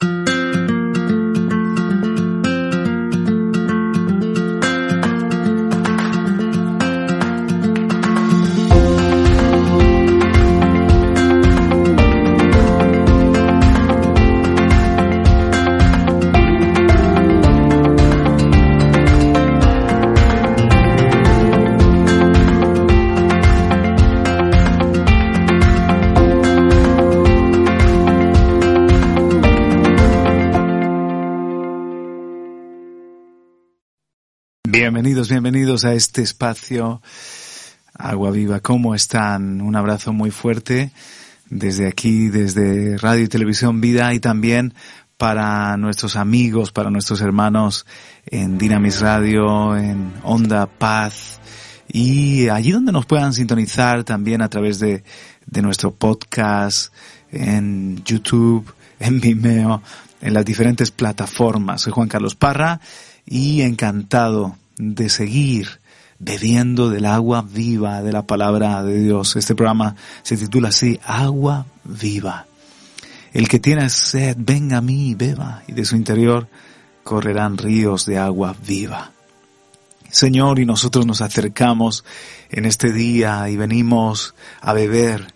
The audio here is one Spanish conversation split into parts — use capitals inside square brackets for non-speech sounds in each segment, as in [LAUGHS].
Thank you. Bienvenidos, bienvenidos a este espacio Agua Viva. ¿Cómo están? Un abrazo muy fuerte desde aquí, desde Radio y Televisión Vida y también para nuestros amigos, para nuestros hermanos en Dinamis Radio, en Onda Paz y allí donde nos puedan sintonizar también a través de, de nuestro podcast, en YouTube, en Vimeo, en las diferentes plataformas. Soy Juan Carlos Parra y encantado de seguir bebiendo del agua viva de la palabra de Dios. Este programa se titula así, Agua Viva. El que tiene sed, venga a mí beba, y de su interior correrán ríos de agua viva. Señor, y nosotros nos acercamos en este día y venimos a beber,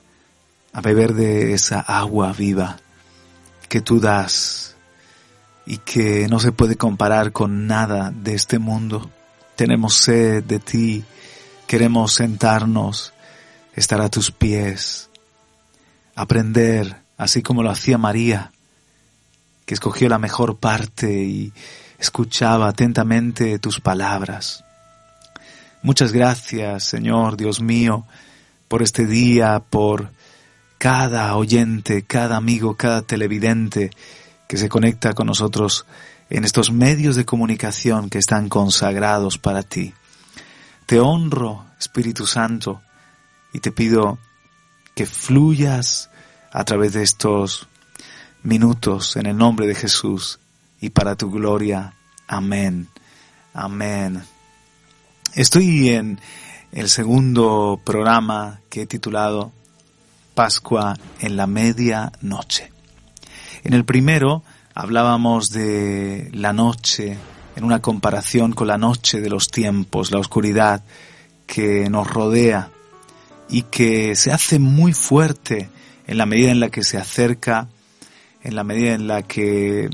a beber de esa agua viva que tú das y que no se puede comparar con nada de este mundo tenemos sed de ti, queremos sentarnos, estar a tus pies, aprender, así como lo hacía María, que escogió la mejor parte y escuchaba atentamente tus palabras. Muchas gracias, Señor, Dios mío, por este día, por cada oyente, cada amigo, cada televidente que se conecta con nosotros en estos medios de comunicación que están consagrados para ti. Te honro, Espíritu Santo, y te pido que fluyas a través de estos minutos en el nombre de Jesús y para tu gloria. Amén. Amén. Estoy en el segundo programa que he titulado Pascua en la medianoche. En el primero hablábamos de la noche en una comparación con la noche de los tiempos, la oscuridad que nos rodea y que se hace muy fuerte en la medida en la que se acerca, en la medida en la que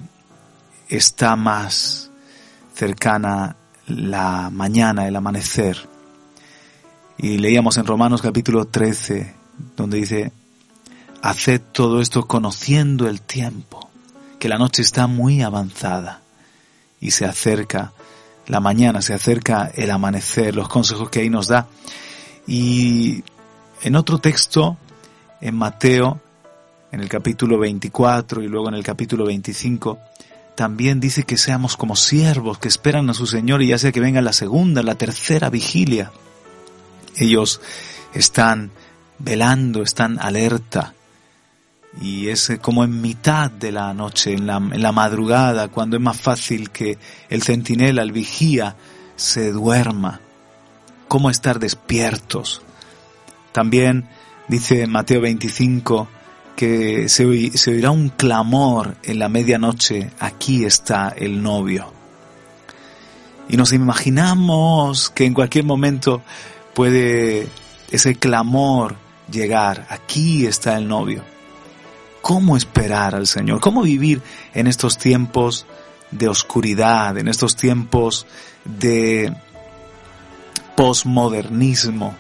está más cercana la mañana, el amanecer. Y leíamos en Romanos capítulo 13, donde dice, haced todo esto conociendo el tiempo que la noche está muy avanzada y se acerca la mañana, se acerca el amanecer, los consejos que ahí nos da. Y en otro texto, en Mateo, en el capítulo 24 y luego en el capítulo 25, también dice que seamos como siervos que esperan a su Señor y ya sea que venga la segunda, la tercera vigilia. Ellos están velando, están alerta, y es eh, como en mitad de la noche, en la, en la madrugada, cuando es más fácil que el centinela, el vigía, se duerma. ¿Cómo estar despiertos? También dice Mateo 25 que se, se oirá un clamor en la medianoche, aquí está el novio. Y nos imaginamos que en cualquier momento puede ese clamor llegar, aquí está el novio cómo esperar al Señor, cómo vivir en estos tiempos de oscuridad, en estos tiempos de posmodernismo,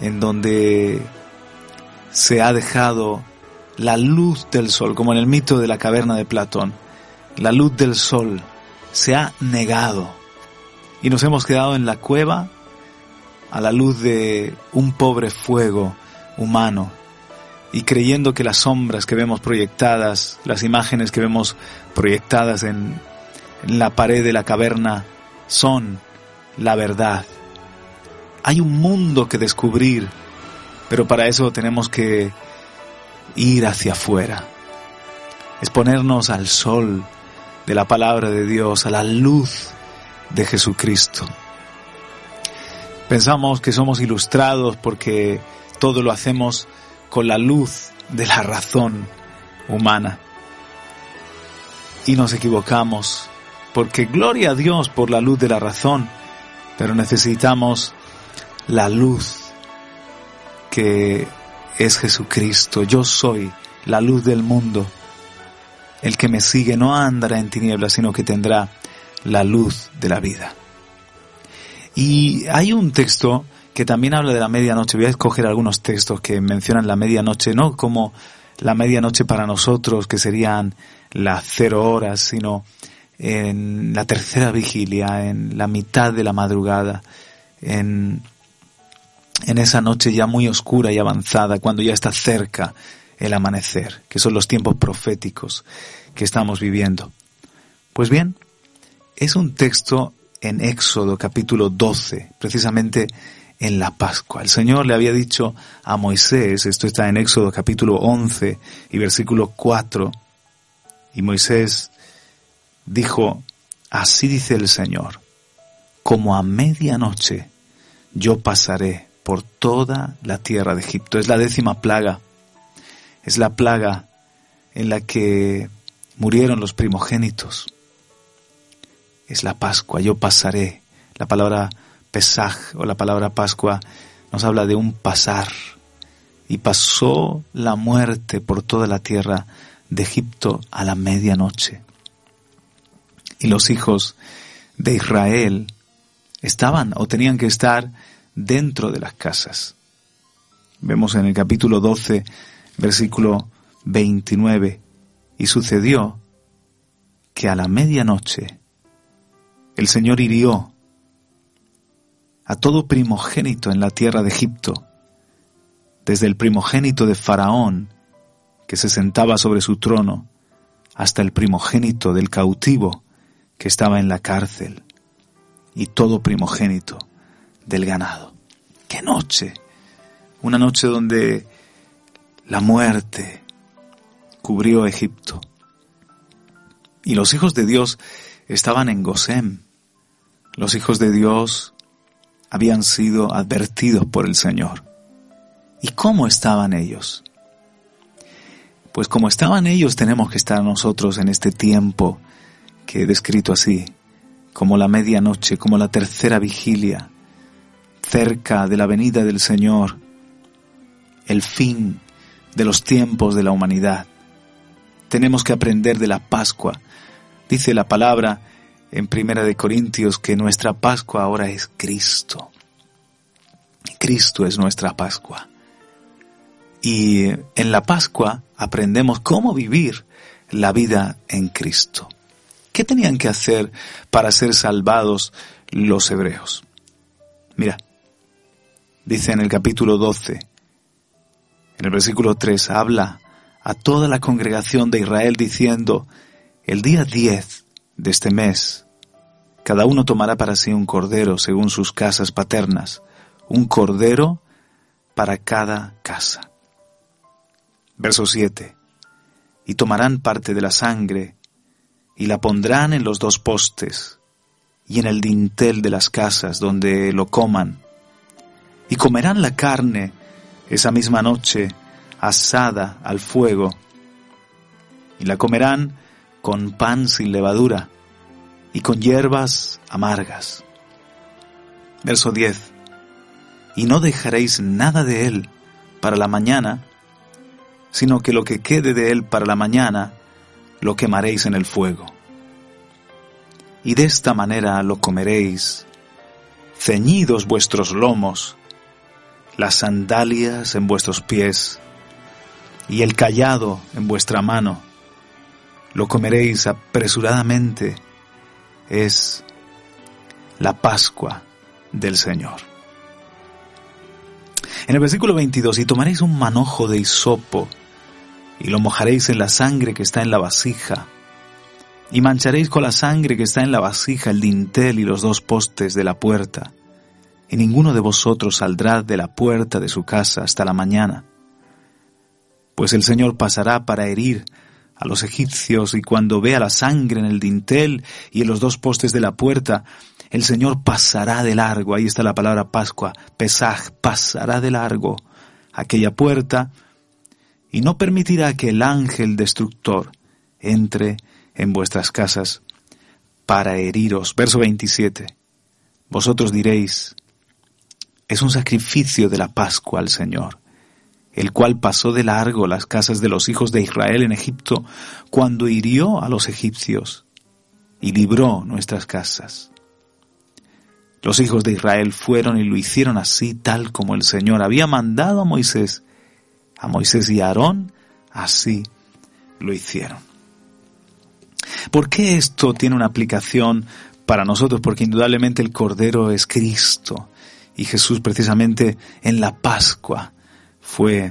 en donde se ha dejado la luz del sol, como en el mito de la caverna de Platón, la luz del sol se ha negado y nos hemos quedado en la cueva a la luz de un pobre fuego humano y creyendo que las sombras que vemos proyectadas, las imágenes que vemos proyectadas en, la pared de la caverna son la verdad. Hay un mundo que descubrir, pero para eso tenemos que ir hacia afuera, exponernos al sol de la palabra de Dios, a la luz de Jesucristo. Pensamos que somos ilustrados porque todo lo hacemos con la luz de la razón humana. Y nos equivocamos, porque gloria a Dios por la luz de la razón, pero necesitamos la luz que es Jesucristo. Yo soy la luz del mundo. El que me sigue no andará en tinieblas, sino que tendrá la luz de la vida. Y hay un texto que también habla de la medianoche. Voy a escoger algunos textos que mencionan la medianoche, no como la medianoche para nosotros, que serían las cero horas, sino en la tercera vigilia, en la mitad de la madrugada, en, en esa noche ya muy oscura y avanzada, cuando ya está cerca el amanecer, que son los tiempos proféticos que estamos viviendo. Pues bien, es un texto en Éxodo capítulo 12, precisamente en la Pascua. El Señor le había dicho a Moisés, esto está en Éxodo capítulo 11 y versículo 4, y Moisés dijo, así dice el Señor, como a medianoche yo pasaré por toda la tierra de Egipto. Es la décima plaga, es la plaga en la que murieron los primogénitos es la Pascua, yo pasaré. La palabra Pesaj o la palabra Pascua nos habla de un pasar. Y pasó la muerte por toda la tierra de Egipto a la medianoche. Y los hijos de Israel estaban o tenían que estar dentro de las casas. Vemos en el capítulo 12, versículo 29, y sucedió que a la medianoche el Señor hirió a todo primogénito en la tierra de Egipto, desde el primogénito de Faraón, que se sentaba sobre su trono, hasta el primogénito del cautivo que estaba en la cárcel, y todo primogénito del ganado. ¡Qué noche! Una noche donde la muerte cubrió Egipto. Y los hijos de Dios estaban en Gosem. Los hijos de Dios habían sido advertidos por el Señor. ¿Y cómo estaban ellos? Pues como estaban ellos tenemos que estar nosotros en este tiempo que he descrito así, como la medianoche, como la tercera vigilia, cerca de la venida del Señor, el fin de los tiempos de la humanidad. Tenemos que aprender de la Pascua, Dice la palabra en Primera de Corintios que nuestra Pascua ahora es Cristo. Cristo es nuestra Pascua. Y en la Pascua aprendemos cómo vivir la vida en Cristo. ¿Qué tenían que hacer para ser salvados los hebreos? Mira, dice en el capítulo 12, en el versículo 3, habla a toda la congregación de Israel diciendo, el día 10 de este mes, cada uno tomará para sí un cordero según sus casas paternas, un cordero para cada casa. Verso 7. Y tomarán parte de la sangre y la pondrán en los dos postes y en el dintel de las casas donde lo coman. Y comerán la carne esa misma noche asada al fuego. Y la comerán con pan sin levadura y con hierbas amargas. Verso 10. Y no dejaréis nada de él para la mañana, sino que lo que quede de él para la mañana lo quemaréis en el fuego. Y de esta manera lo comeréis, ceñidos vuestros lomos, las sandalias en vuestros pies y el callado en vuestra mano lo comeréis apresuradamente, es la Pascua del Señor. En el versículo 22, y tomaréis un manojo de hisopo, y lo mojaréis en la sangre que está en la vasija, y mancharéis con la sangre que está en la vasija el dintel y los dos postes de la puerta, y ninguno de vosotros saldrá de la puerta de su casa hasta la mañana. Pues el Señor pasará para herir a los egipcios y cuando vea la sangre en el dintel y en los dos postes de la puerta, el Señor pasará de largo, ahí está la palabra Pascua, Pesaj, pasará de largo aquella puerta y no permitirá que el ángel destructor entre en vuestras casas para heriros. Verso 27. Vosotros diréis, es un sacrificio de la Pascua al Señor, el cual pasó de largo las casas de los hijos de Israel en Egipto cuando hirió a los egipcios y libró nuestras casas. Los hijos de Israel fueron y lo hicieron así tal como el Señor había mandado a Moisés. A Moisés y a Aarón así lo hicieron. ¿Por qué esto tiene una aplicación para nosotros? Porque indudablemente el Cordero es Cristo y Jesús precisamente en la Pascua fue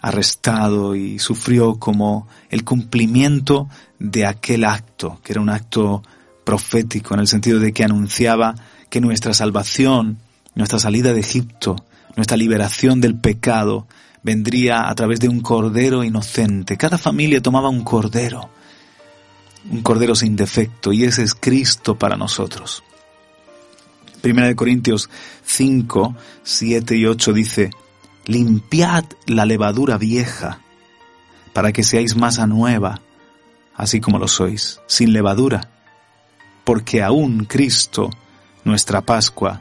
arrestado y sufrió como el cumplimiento de aquel acto, que era un acto profético en el sentido de que anunciaba que nuestra salvación, nuestra salida de Egipto, nuestra liberación del pecado, vendría a través de un cordero inocente. Cada familia tomaba un cordero un cordero sin defecto, y ese es Cristo para nosotros. Primera de Corintios 5, 7 y 8 dice, limpiad la levadura vieja, para que seáis masa nueva, así como lo sois, sin levadura, porque aún Cristo, nuestra Pascua,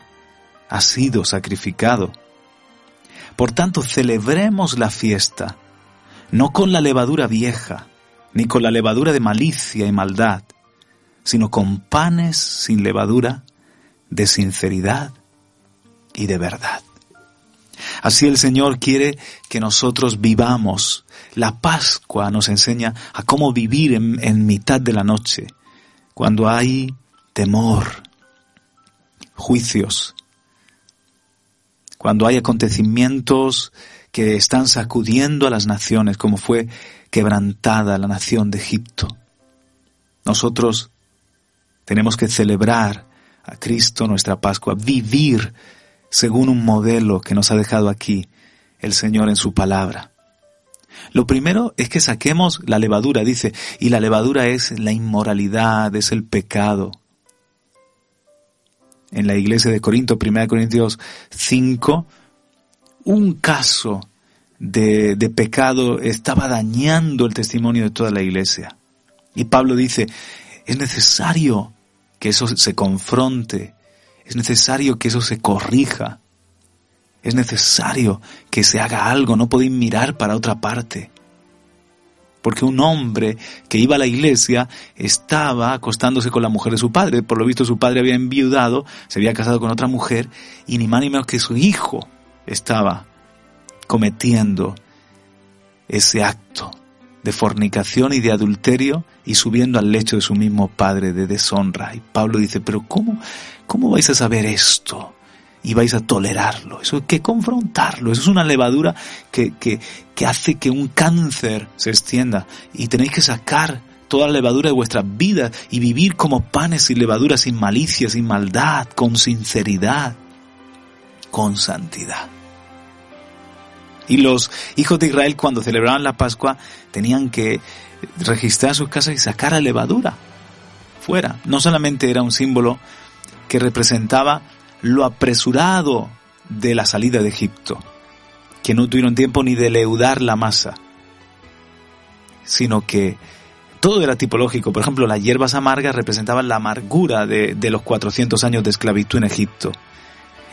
ha sido sacrificado. Por tanto, celebremos la fiesta, no con la levadura vieja, ni con la levadura de malicia y maldad, sino con panes sin levadura, de sinceridad y de verdad. Así el Señor quiere que nosotros vivamos. La Pascua nos enseña a cómo vivir en, mitad de la noche, cuando hay temor, juicios, cuando hay acontecimientos que están sacudiendo a las naciones, como fue quebrantada la nación de Egipto. Nosotros tenemos que celebrar a Cristo nuestra Pascua, vivir según un modelo que nos ha dejado aquí el Señor en su palabra. Lo primero es que saquemos la levadura, dice, y la levadura es la inmoralidad, es el pecado. En la iglesia de Corinto, 1 Corintios 5, un caso de, de pecado estaba dañando el testimonio de toda la iglesia. Y Pablo dice, es necesario que eso se confronte, es necesario que eso se corrija, es necesario que se haga algo, no podéis mirar para otra parte. Porque un hombre que iba a la iglesia estaba acostándose con la mujer de su padre. Por lo visto su padre había enviudado, se había casado con otra mujer y ni más ni menos que su hijo estaba cometiendo ese acto de fornicación y de adulterio y subiendo al lecho de su mismo padre de deshonra. Y Pablo dice, pero ¿cómo, cómo vais a saber esto? Y vais a tolerarlo. Eso hay que confrontarlo. Eso es una levadura que, que, que hace que un cáncer se extienda. Y tenéis que sacar toda la levadura de vuestras vidas y vivir como panes sin levadura, sin malicia, sin maldad, con sinceridad, con santidad. Y los hijos de Israel cuando celebraban la Pascua tenían que registrar sus casas y sacar la levadura fuera. No solamente era un símbolo que representaba lo apresurado de la salida de Egipto, que no tuvieron tiempo ni de leudar la masa, sino que todo era tipológico. Por ejemplo, las hierbas amargas representaban la amargura de, de los 400 años de esclavitud en Egipto.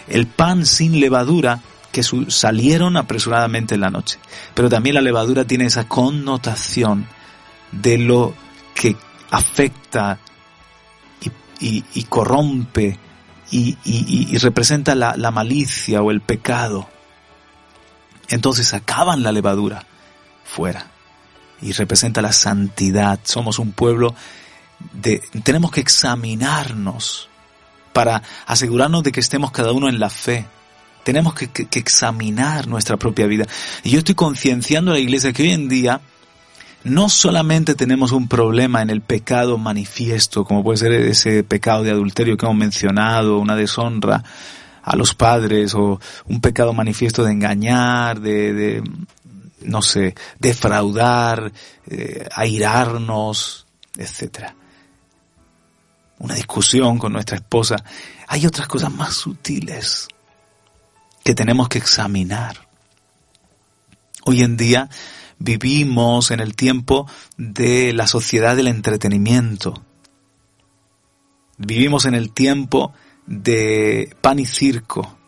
El pan sin levadura que salieron apresuradamente en la noche. Pero también la levadura tiene esa connotación de lo que afecta y, corrompe y, representa la, la, malicia o el pecado. Entonces sacaban la levadura fuera y representa la santidad. Somos un pueblo de... Tenemos que examinarnos para asegurarnos de que estemos cada uno en la fe Tenemos que, examinar nuestra propia vida. Y yo estoy concienciando a la iglesia que hoy en día no solamente tenemos un problema en el pecado manifiesto, como puede ser ese pecado de adulterio que hemos mencionado, una deshonra a los padres o un pecado manifiesto de engañar, de, no sé, defraudar, eh, airarnos, etcétera. Una discusión con nuestra esposa. Hay otras cosas más sutiles que tenemos que examinar. Hoy en día vivimos en el tiempo de la sociedad del entretenimiento. Vivimos en el tiempo de pan y circo.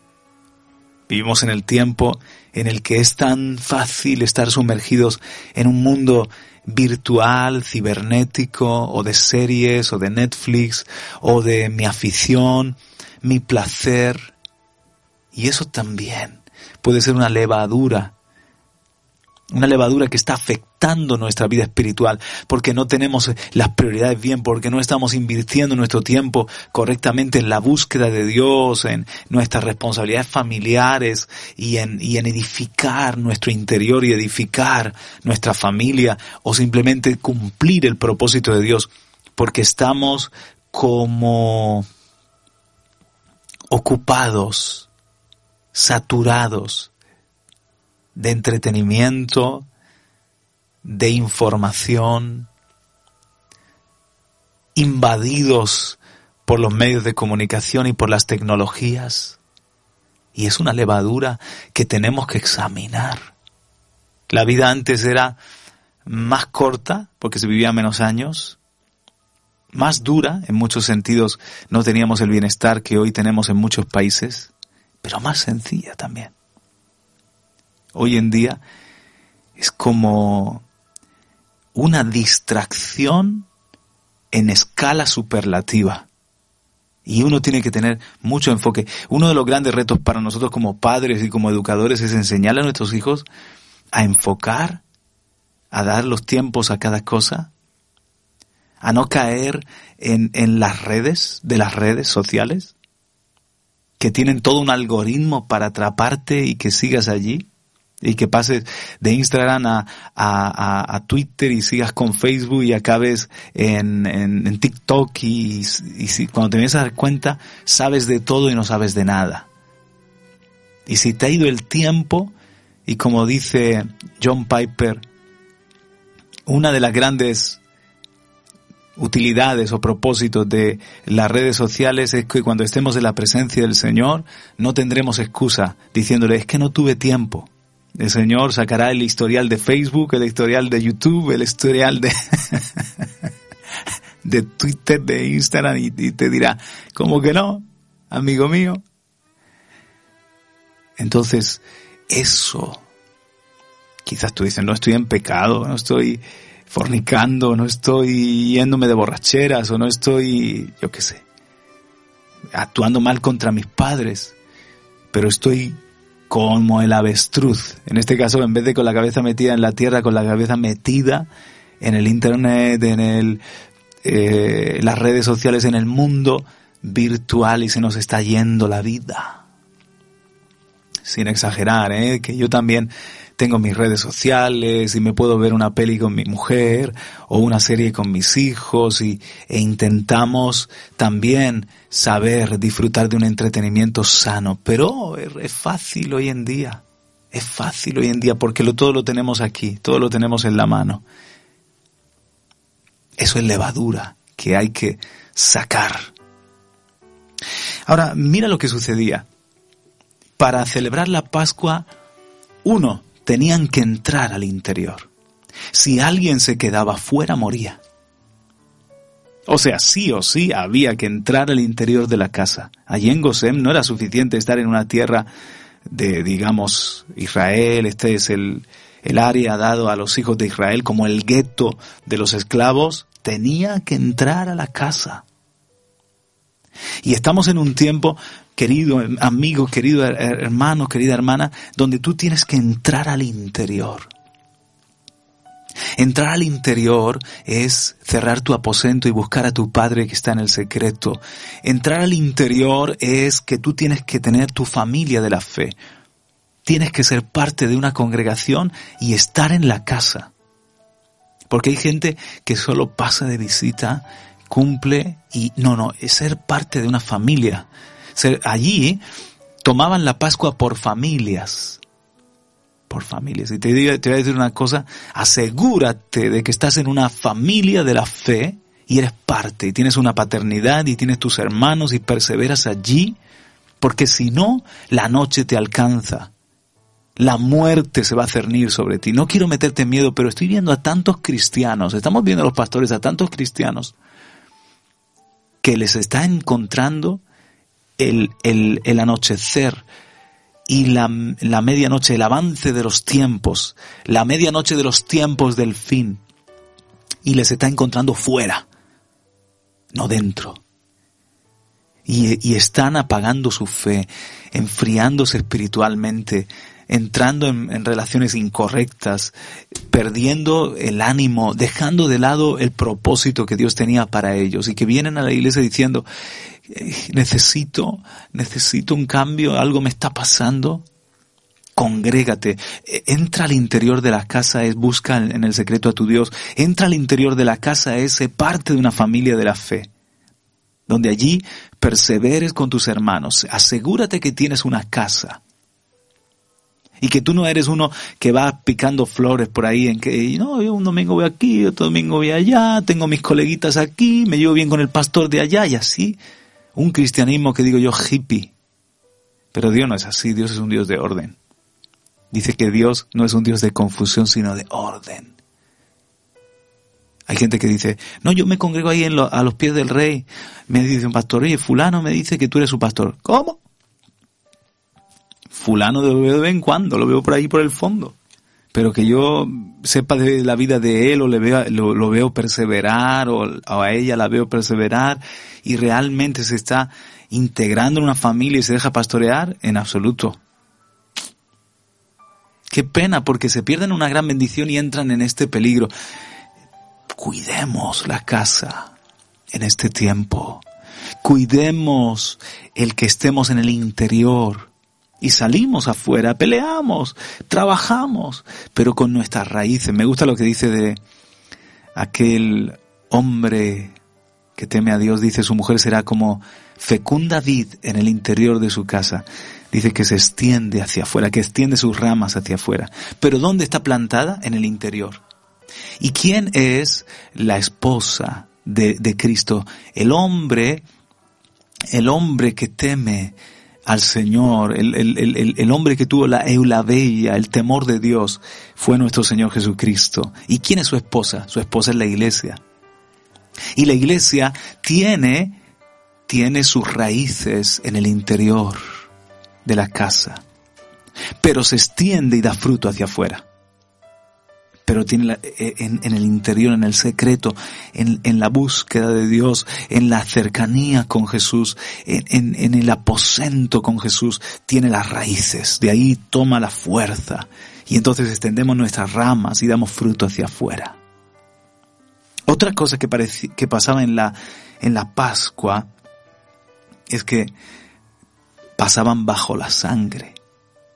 Vivimos en el tiempo en el que es tan fácil estar sumergidos en un mundo virtual, cibernético, o de series, o de Netflix, o de mi afición, mi placer. Y eso también puede ser una levadura una levadura que está afectando nuestra vida espiritual, porque no tenemos las prioridades bien, porque no estamos invirtiendo nuestro tiempo correctamente en la búsqueda de Dios, en nuestras responsabilidades familiares y en, y en edificar nuestro interior y edificar nuestra familia o simplemente cumplir el propósito de Dios, porque estamos como ocupados, saturados de entretenimiento, de información, invadidos por los medios de comunicación y por las tecnologías. Y es una levadura que tenemos que examinar. La vida antes era más corta, porque se vivía menos años, más dura, en muchos sentidos no teníamos el bienestar que hoy tenemos en muchos países, pero más sencilla también hoy en día es como una distracción en escala superlativa. Y uno tiene que tener mucho enfoque. Uno de los grandes retos para nosotros como padres y como educadores es enseñarle a nuestros hijos a enfocar, a dar los tiempos a cada cosa, a no caer en, en las redes, de las redes sociales, que tienen todo un algoritmo para atraparte y que sigas allí y que pases de Instagram a, a, a, Twitter y sigas con Facebook y acabes en, en, TikTok y, si, cuando te vienes a dar cuenta sabes de todo y no sabes de nada. Y si te ha ido el tiempo y como dice John Piper, una de las grandes utilidades o propósitos de las redes sociales es que cuando estemos en la presencia del Señor no tendremos excusa diciéndole es que no tuve tiempo el Señor sacará el historial de Facebook, el historial de YouTube, el historial de, [LAUGHS] de Twitter, de Instagram y, te dirá, ¿cómo que no, amigo mío? Entonces, eso, quizás tú dices, no estoy en pecado, no estoy fornicando, no estoy yéndome de borracheras o no estoy, yo qué sé, actuando mal contra mis padres, pero estoy como el avestruz. En este caso, en vez de con la cabeza metida en la tierra, con la cabeza metida en el internet, en el, eh, las redes sociales, en el mundo virtual y se nos está yendo la vida. Sin exagerar, ¿eh? que yo también tengo mis redes sociales y me puedo ver una peli con mi mujer o una serie con mis hijos y, e intentamos también saber disfrutar de un entretenimiento sano. Pero es fácil hoy en día. Es fácil hoy en día porque todo lo tenemos aquí, todo lo tenemos en la mano. Eso es levadura que hay que sacar. Ahora, mira lo que sucedía. Para celebrar la Pascua, uno tenían que entrar al interior. Si alguien se quedaba fuera, moría. O sea, sí o sí había que entrar al interior de la casa. Allí en Gosem no era suficiente estar en una tierra de, digamos, Israel, este es el, el área dado a los hijos de Israel como el gueto de los esclavos, tenía que entrar a la casa. Y estamos en un tiempo querido amigo, querido hermano, querida hermana, donde tú tienes que entrar al interior. Entrar al interior es cerrar tu aposento y buscar a tu Padre que está en el secreto. Entrar al interior es que tú tienes que tener tu familia de la fe. Tienes que ser parte de una congregación y estar en la casa. Porque hay gente que solo pasa de visita, cumple y no, no, es ser parte de una familia. Allí tomaban la Pascua por familias por familias. Y te, te voy a decir una cosa, asegúrate de que estás en una familia de la fe y eres parte, y tienes una paternidad y tienes tus hermanos y perseveras allí, porque si no, la noche te alcanza. La muerte se va a cernir sobre ti. No quiero meterte en miedo, pero estoy viendo a tantos cristianos, estamos viendo a los pastores, a tantos cristianos, que les está encontrando el, el, el anochecer, y la, medianoche, el avance de los tiempos, la medianoche de los tiempos del fin, y les está encontrando fuera, no dentro. Y, están apagando su fe, enfriándose espiritualmente, entrando en, relaciones incorrectas, perdiendo el ánimo, dejando de lado el propósito que Dios tenía para ellos y que vienen a la iglesia diciendo, necesito, necesito un cambio, algo me está pasando. Congrégate, e, entra al interior de la casa, es busca en el secreto a tu Dios, entra al interior de la casa, es parte de una familia de la fe, donde allí perseveres con tus hermanos, asegúrate que tienes una casa, y que tú no eres uno que va picando flores por ahí en que, no, yo un domingo voy aquí, otro domingo voy allá, tengo mis coleguitas aquí, me llevo bien con el pastor de allá y así un cristianismo que digo yo hippie. Pero Dios no es así, Dios es un Dios de orden. Dice que Dios no es un Dios de confusión, sino de orden. Hay gente que dice, no, yo me congrego ahí en a los pies del rey. Me dice un pastor, oye, fulano me dice que tú eres su pastor. ¿Cómo? Fulano lo veo de vez en cuando, lo veo por ahí por el fondo pero que yo sepa de la vida de él o le veo, lo, veo perseverar o, a ella la veo perseverar y realmente se está integrando en una familia y se deja pastorear, en absoluto. Qué pena porque se pierden una gran bendición y entran en este peligro. Cuidemos la casa en este tiempo. Cuidemos el que estemos en el interior y salimos afuera, peleamos, trabajamos, pero con nuestras raíces. Me gusta lo que dice de aquel hombre que teme a Dios, dice su mujer será como fecunda vid en el interior de su casa. Dice que se extiende hacia afuera, que extiende sus ramas hacia afuera. Pero ¿dónde está plantada? En el interior. ¿Y quién es la esposa de, Cristo? El hombre, el hombre que teme al Señor, el, el, el, hombre que tuvo la eulabeia, el temor de Dios, fue nuestro Señor Jesucristo. ¿Y quién es su esposa? Su esposa es la iglesia. Y la iglesia tiene, tiene sus raíces en el interior de la casa, pero se extiende y da fruto hacia afuera pero tiene eh, en, el interior, en el secreto, en, la búsqueda de Dios, en la cercanía con Jesús, en, en el aposento con Jesús, tiene las raíces, de ahí toma la fuerza y entonces extendemos nuestras ramas y damos fruto hacia afuera. Otra cosa que, que pasaba en la, en la Pascua es que pasaban bajo la sangre.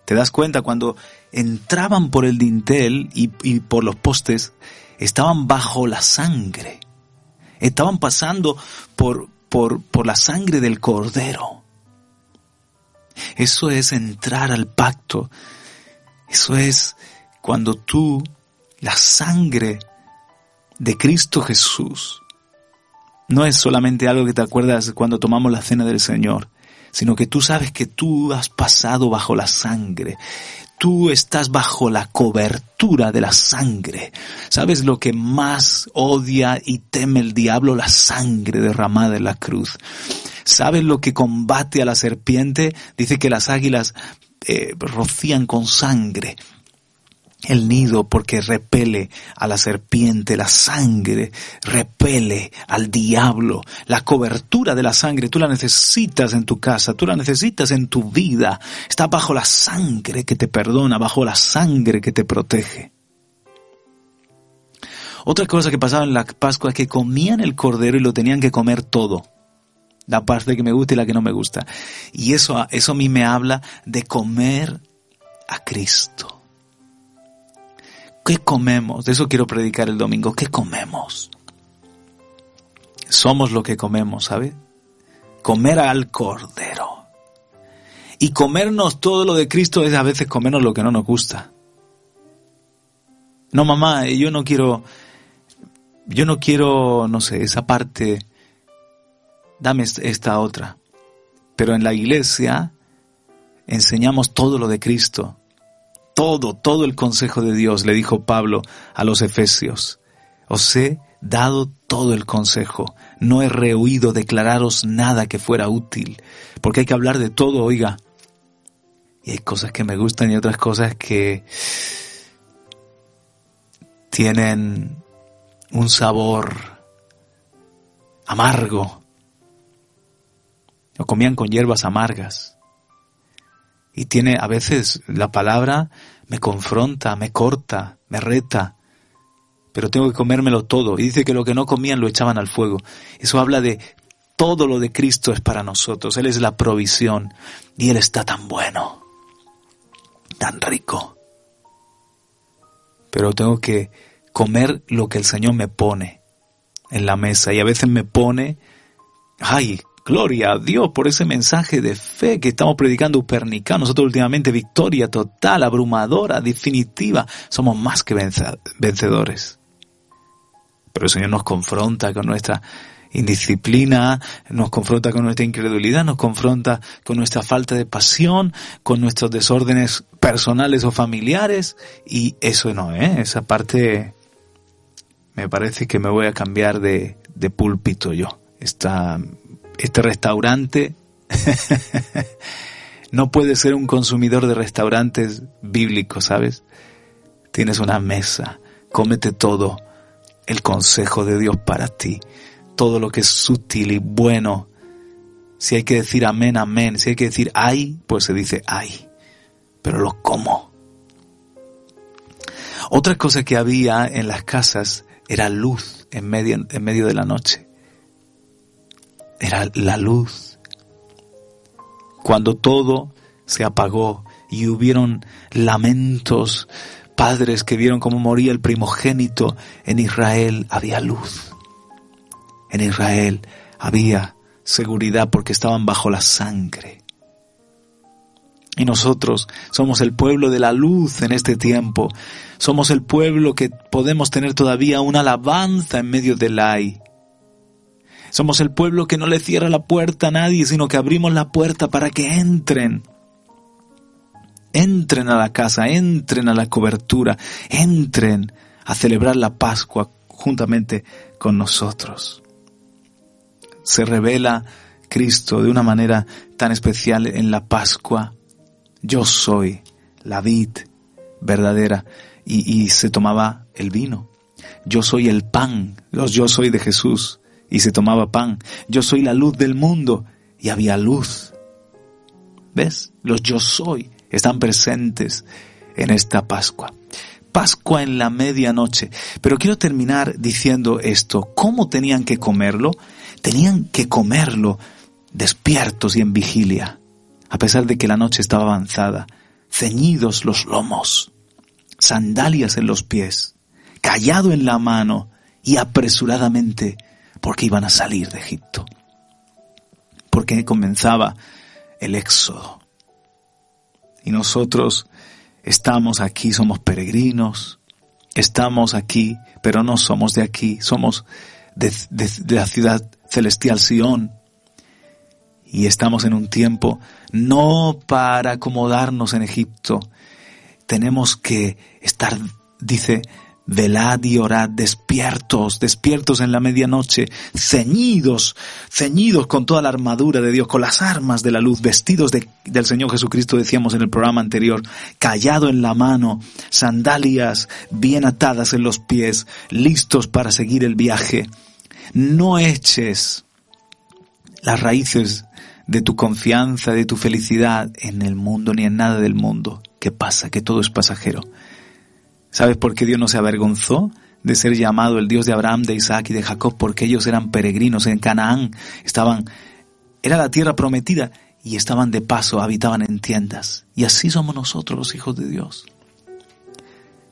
¿Te das cuenta cuando entraban por el dintel y, por los postes, estaban bajo la sangre. Estaban pasando por, por, por la sangre del cordero. Eso es entrar al pacto. Eso es cuando tú, la sangre de Cristo Jesús, no es solamente algo que te acuerdas cuando tomamos la cena del Señor, sino que tú sabes que tú has pasado bajo la sangre tú estás bajo la cobertura de la sangre. ¿Sabes lo que más odia y teme el diablo? La sangre derramada en la cruz. ¿Sabes lo que combate a la serpiente? Dice que las águilas eh, rocían con sangre el nido porque repele a la serpiente, la sangre repele al diablo, la cobertura de la sangre, tú la necesitas en tu casa, tú la necesitas en tu vida, está bajo la sangre que te perdona, bajo la sangre que te protege. Otra cosa que pasaba en la Pascua es que comían el cordero y lo tenían que comer todo. La parte que me gusta y la que no me gusta. Y eso, eso a mí me habla de comer a Cristo. ¿Qué comemos? De eso quiero predicar el domingo. ¿Qué comemos? Somos lo que comemos, ¿sabe? Comer al cordero. Y comernos todo lo de Cristo es a veces comernos lo que no nos gusta. No, mamá, yo no quiero, yo no quiero, no sé, esa parte, dame esta otra. Pero en la iglesia enseñamos todo lo de Cristo, todo, todo el consejo de Dios, le dijo Pablo a los Efesios. Os he dado todo el consejo, no he rehuido declararos nada que fuera útil, porque hay que hablar de todo, oiga. Y hay cosas que me gustan y otras cosas que tienen un sabor amargo. O comían con hierbas amargas. Y tiene, a veces la palabra me confronta, me corta, me reta. Pero tengo que comérmelo todo. Y dice que lo que no comían lo echaban al fuego. Eso habla de todo lo de Cristo es para nosotros. Él es la provisión. Y Él está tan bueno, tan rico pero tengo que comer lo que el Señor me pone en la mesa y a veces me pone, ay, gloria a Dios por ese mensaje de fe que estamos predicando Upernicano. Nosotros últimamente victoria total, abrumadora, definitiva, somos más que vencedores. Pero el Señor nos confronta con nuestra indisciplina, nos confronta con nuestra incredulidad, nos confronta con nuestra falta de pasión, con nuestros desórdenes personales o familiares y eso no, ¿eh? esa parte me parece que me voy a cambiar de, de púlpito yo. Esta, este restaurante [LAUGHS] no puede ser un consumidor de restaurantes bíblicos, ¿sabes? Tienes una mesa, cómete todo, el consejo de Dios para ti todo lo que es sutil y bueno. Si hay que decir amén, amén. Si hay que decir ay, pues se dice ay. Pero lo como. Otra cosa que había en las casas era luz en medio, en medio de la noche. Era la luz. Cuando todo se apagó y hubieron lamentos, padres que vieron cómo moría el primogénito en Israel, había luz en Israel había seguridad porque estaban bajo la sangre. Y nosotros somos el pueblo de la luz en este tiempo. Somos el pueblo que podemos tener todavía una alabanza en medio del ay. Somos el pueblo que no le cierra la puerta a nadie, sino que abrimos la puerta para que entren. Entren a la casa, entren a la cobertura, entren a celebrar la Pascua juntamente con nosotros se revela Cristo de una manera tan especial en la Pascua. Yo soy la vid verdadera y, se tomaba el vino. Yo soy el pan, los yo soy de Jesús y se tomaba pan. Yo soy la luz del mundo y había luz. ¿Ves? Los yo soy están presentes en esta Pascua. Pascua en la medianoche. Pero quiero terminar diciendo esto. ¿Cómo tenían que comerlo? tenían que comerlo despiertos y en vigilia, a pesar de que la noche estaba avanzada, ceñidos los lomos, sandalias en los pies, callado en la mano y apresuradamente porque iban a salir de Egipto, porque comenzaba el éxodo. Y nosotros estamos aquí, somos peregrinos, estamos aquí, pero no somos de aquí, somos de, la ciudad celestial Sion. Y estamos en un tiempo no para acomodarnos en Egipto. Tenemos que estar, dice, velad y orad, despiertos, despiertos en la medianoche, ceñidos, ceñidos con toda la armadura de Dios, con las armas de la luz, vestidos del Señor Jesucristo, decíamos en el programa anterior, callado en la mano, sandalias bien atadas en los pies, listos para seguir el viaje. No eches las raíces de tu confianza, de tu felicidad en el mundo ni en nada del mundo. ¿Qué pasa? Que todo es pasajero. ¿Sabes por qué Dios no se avergonzó de ser llamado el Dios de Abraham, de Isaac y de Jacob, porque ellos eran peregrinos en Canaán, estaban, era la tierra prometida y estaban de paso, habitaban en tiendas. Y así somos nosotros los hijos de Dios.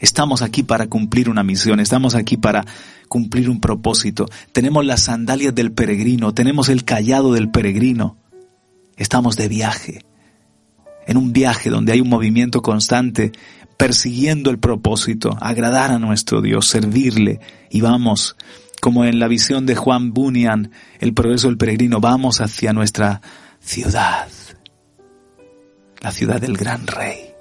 Estamos aquí para cumplir una misión, estamos aquí para cumplir un propósito. Tenemos las sandalias del peregrino, tenemos el callado del peregrino. Estamos de viaje, en un viaje donde hay un movimiento constante, persiguiendo el propósito, agradar a nuestro Dios, servirle. Y vamos, como en la visión de Juan Bunyan, el progreso del peregrino, vamos hacia nuestra ciudad, la ciudad del gran rey.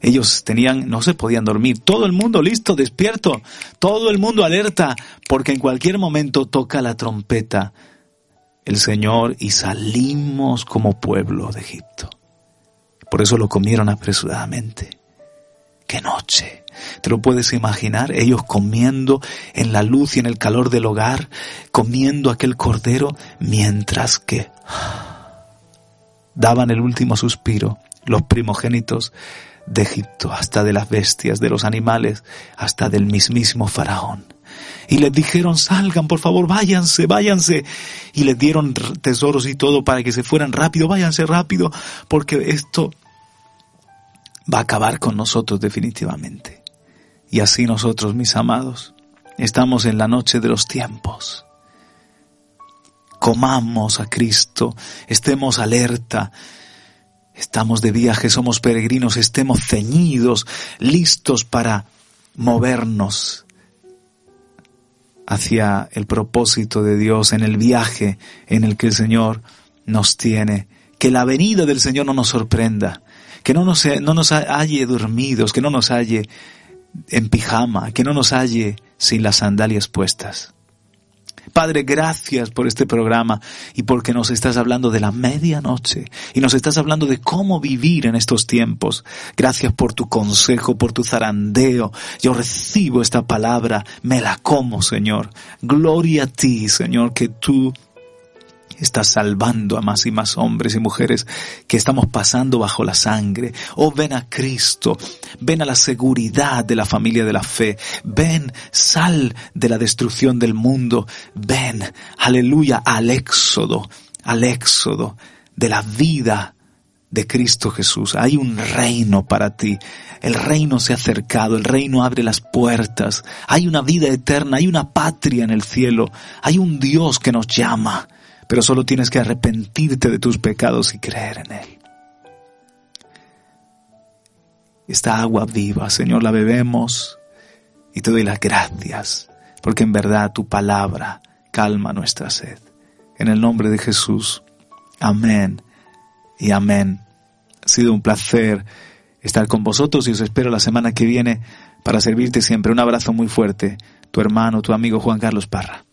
Ellos tenían, no se podían dormir. Todo el mundo listo, despierto. Todo el mundo alerta, porque en cualquier momento toca la trompeta el Señor y salimos como pueblo de Egipto. Por eso lo comieron apresuradamente. ¡Qué noche! ¿Te lo puedes imaginar? Ellos comiendo en la luz y en el calor del hogar, comiendo aquel cordero, mientras que daban el último suspiro los primogénitos de Egipto, hasta de las bestias, de los animales, hasta del mismísimo faraón. Y les dijeron, salgan, por favor, váyanse, váyanse. Y les dieron tesoros y todo para que se fueran rápido, váyanse rápido, porque esto va a acabar con nosotros definitivamente. Y así nosotros, mis amados, estamos en la noche de los tiempos. Comamos a Cristo, estemos alerta, Estamos de viaje, somos peregrinos, estemos ceñidos, listos para movernos hacia el propósito de Dios en el viaje en el que el Señor nos tiene. Que la venida del Señor no nos sorprenda, que no nos, no nos halle dormidos, que no nos halle en pijama, que no nos halle sin las sandalias puestas. Padre, gracias por este programa y porque nos estás hablando de la medianoche y nos estás hablando de cómo vivir en estos tiempos. Gracias por tu consejo, por tu zarandeo. Yo recibo esta palabra, me la como, Señor. Gloria a ti, Señor, que tú estás salvando a más y más hombres y mujeres que estamos pasando bajo la sangre. Oh, ven a Cristo, ven a la seguridad de la familia de la fe, ven, sal de la destrucción del mundo, ven, aleluya, al éxodo, al éxodo de la vida de Cristo Jesús. Hay un reino para ti. El reino se ha acercado, el reino abre las puertas. Hay una vida eterna, hay una patria en el cielo, hay un Dios que nos llama pero solo tienes que arrepentirte de tus pecados y creer en Él. Esta agua viva, Señor, la bebemos y te doy las gracias, porque en verdad tu palabra calma nuestra sed. En el nombre de Jesús, amén y amén. Ha sido un placer estar con vosotros y os espero la semana que viene para servirte siempre. Un abrazo muy fuerte. Tu hermano, tu amigo Juan Carlos Parra.